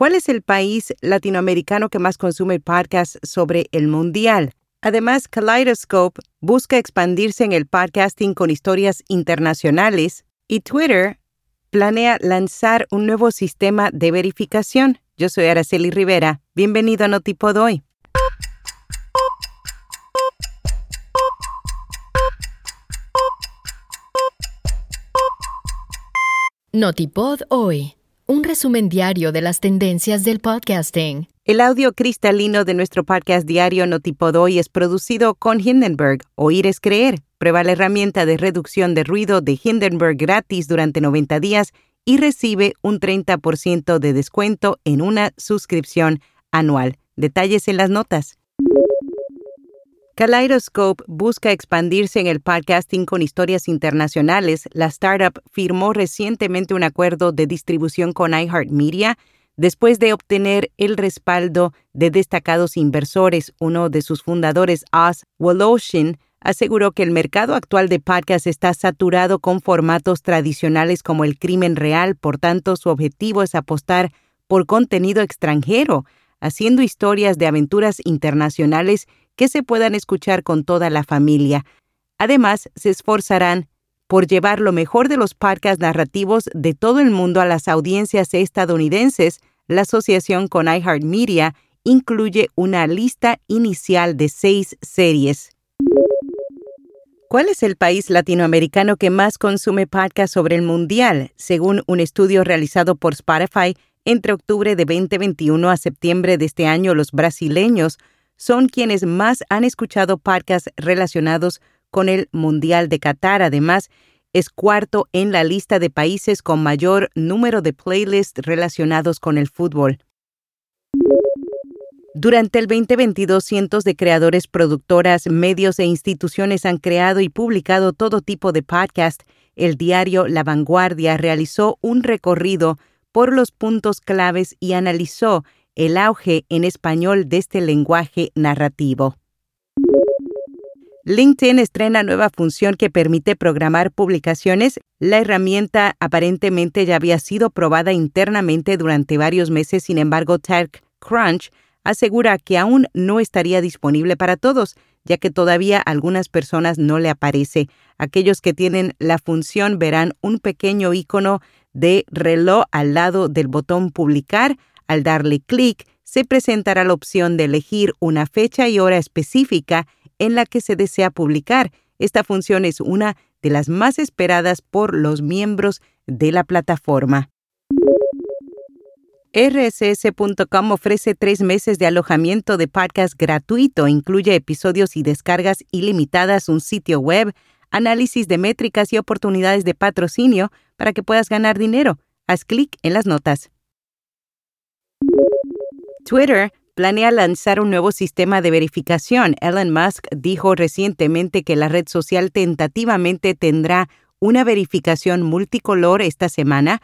¿Cuál es el país latinoamericano que más consume podcasts sobre el mundial? Además, Kaleidoscope busca expandirse en el podcasting con historias internacionales y Twitter planea lanzar un nuevo sistema de verificación. Yo soy Araceli Rivera. Bienvenido a Notipod hoy. Notipod hoy. Un resumen diario de las tendencias del podcasting. El audio cristalino de nuestro podcast diario Notipod hoy es producido con Hindenburg. Oír es creer. Prueba la herramienta de reducción de ruido de Hindenburg gratis durante 90 días y recibe un 30% de descuento en una suscripción anual. Detalles en las notas. Kaleidoscope busca expandirse en el podcasting con historias internacionales. La startup firmó recientemente un acuerdo de distribución con iHeartMedia después de obtener el respaldo de destacados inversores. Uno de sus fundadores, Oz Woloshin, aseguró que el mercado actual de podcast está saturado con formatos tradicionales como el crimen real, por tanto su objetivo es apostar por contenido extranjero, haciendo historias de aventuras internacionales que se puedan escuchar con toda la familia. Además, se esforzarán por llevar lo mejor de los podcasts narrativos de todo el mundo a las audiencias estadounidenses. La asociación con iHeartMedia incluye una lista inicial de seis series. ¿Cuál es el país latinoamericano que más consume podcasts sobre el mundial? Según un estudio realizado por Spotify, entre octubre de 2021 a septiembre de este año, los brasileños son quienes más han escuchado podcasts relacionados con el Mundial de Qatar. Además, es cuarto en la lista de países con mayor número de playlists relacionados con el fútbol. Durante el 2022, cientos de creadores, productoras, medios e instituciones han creado y publicado todo tipo de podcasts. El diario La Vanguardia realizó un recorrido por los puntos claves y analizó el auge en español de este lenguaje narrativo. LinkedIn estrena nueva función que permite programar publicaciones. La herramienta aparentemente ya había sido probada internamente durante varios meses, sin embargo, TechCrunch asegura que aún no estaría disponible para todos, ya que todavía a algunas personas no le aparece. Aquellos que tienen la función verán un pequeño icono de reloj al lado del botón publicar al darle clic, se presentará la opción de elegir una fecha y hora específica en la que se desea publicar. Esta función es una de las más esperadas por los miembros de la plataforma. RSS.com ofrece tres meses de alojamiento de podcast gratuito. Incluye episodios y descargas ilimitadas, un sitio web, análisis de métricas y oportunidades de patrocinio para que puedas ganar dinero. Haz clic en las notas. Twitter planea lanzar un nuevo sistema de verificación. Elon Musk dijo recientemente que la red social tentativamente tendrá una verificación multicolor esta semana.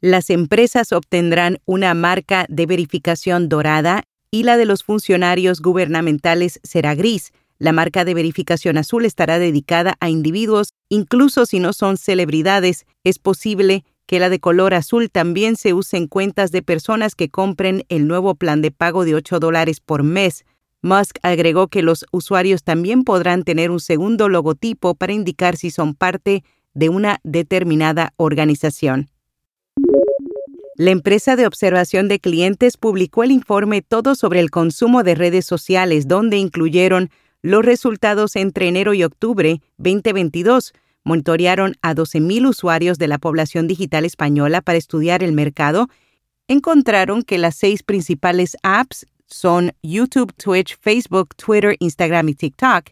Las empresas obtendrán una marca de verificación dorada y la de los funcionarios gubernamentales será gris. La marca de verificación azul estará dedicada a individuos, incluso si no son celebridades. Es posible que la de color azul también se use en cuentas de personas que compren el nuevo plan de pago de 8 dólares por mes. Musk agregó que los usuarios también podrán tener un segundo logotipo para indicar si son parte de una determinada organización. La empresa de observación de clientes publicó el informe Todo sobre el consumo de redes sociales, donde incluyeron los resultados entre enero y octubre 2022, monitorearon a 12.000 usuarios de la población digital española para estudiar el mercado, encontraron que las seis principales apps son YouTube, Twitch, Facebook, Twitter, Instagram y TikTok,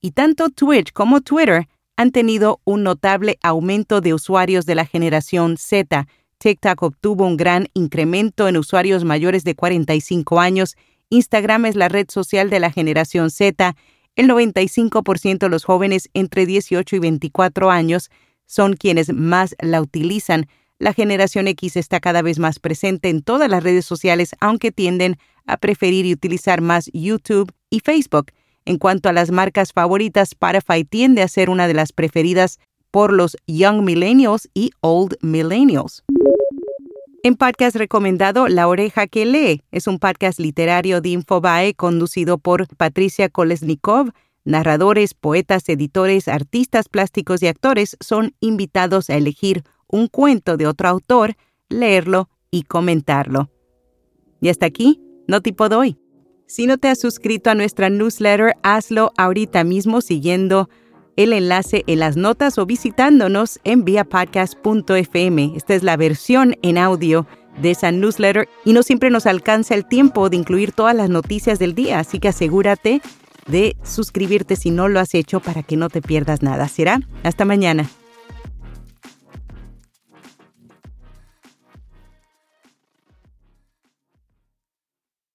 y tanto Twitch como Twitter han tenido un notable aumento de usuarios de la generación Z. TikTok obtuvo un gran incremento en usuarios mayores de 45 años. Instagram es la red social de la generación Z el 95% de los jóvenes entre 18 y 24 años son quienes más la utilizan. La generación X está cada vez más presente en todas las redes sociales, aunque tienden a preferir y utilizar más YouTube y Facebook. En cuanto a las marcas favoritas, Spotify tiende a ser una de las preferidas por los Young Millennials y Old Millennials. En podcast recomendado La Oreja que Lee es un podcast literario de Infobae conducido por Patricia Kolesnikov. Narradores, poetas, editores, artistas plásticos y actores son invitados a elegir un cuento de otro autor, leerlo y comentarlo. Y hasta aquí, no tipo doy. Si no te has suscrito a nuestra newsletter, hazlo ahorita mismo siguiendo el enlace en las notas o visitándonos en viapodcast.fm. Esta es la versión en audio de esa newsletter y no siempre nos alcanza el tiempo de incluir todas las noticias del día, así que asegúrate de suscribirte si no lo has hecho para que no te pierdas nada. ¿Será? Hasta mañana.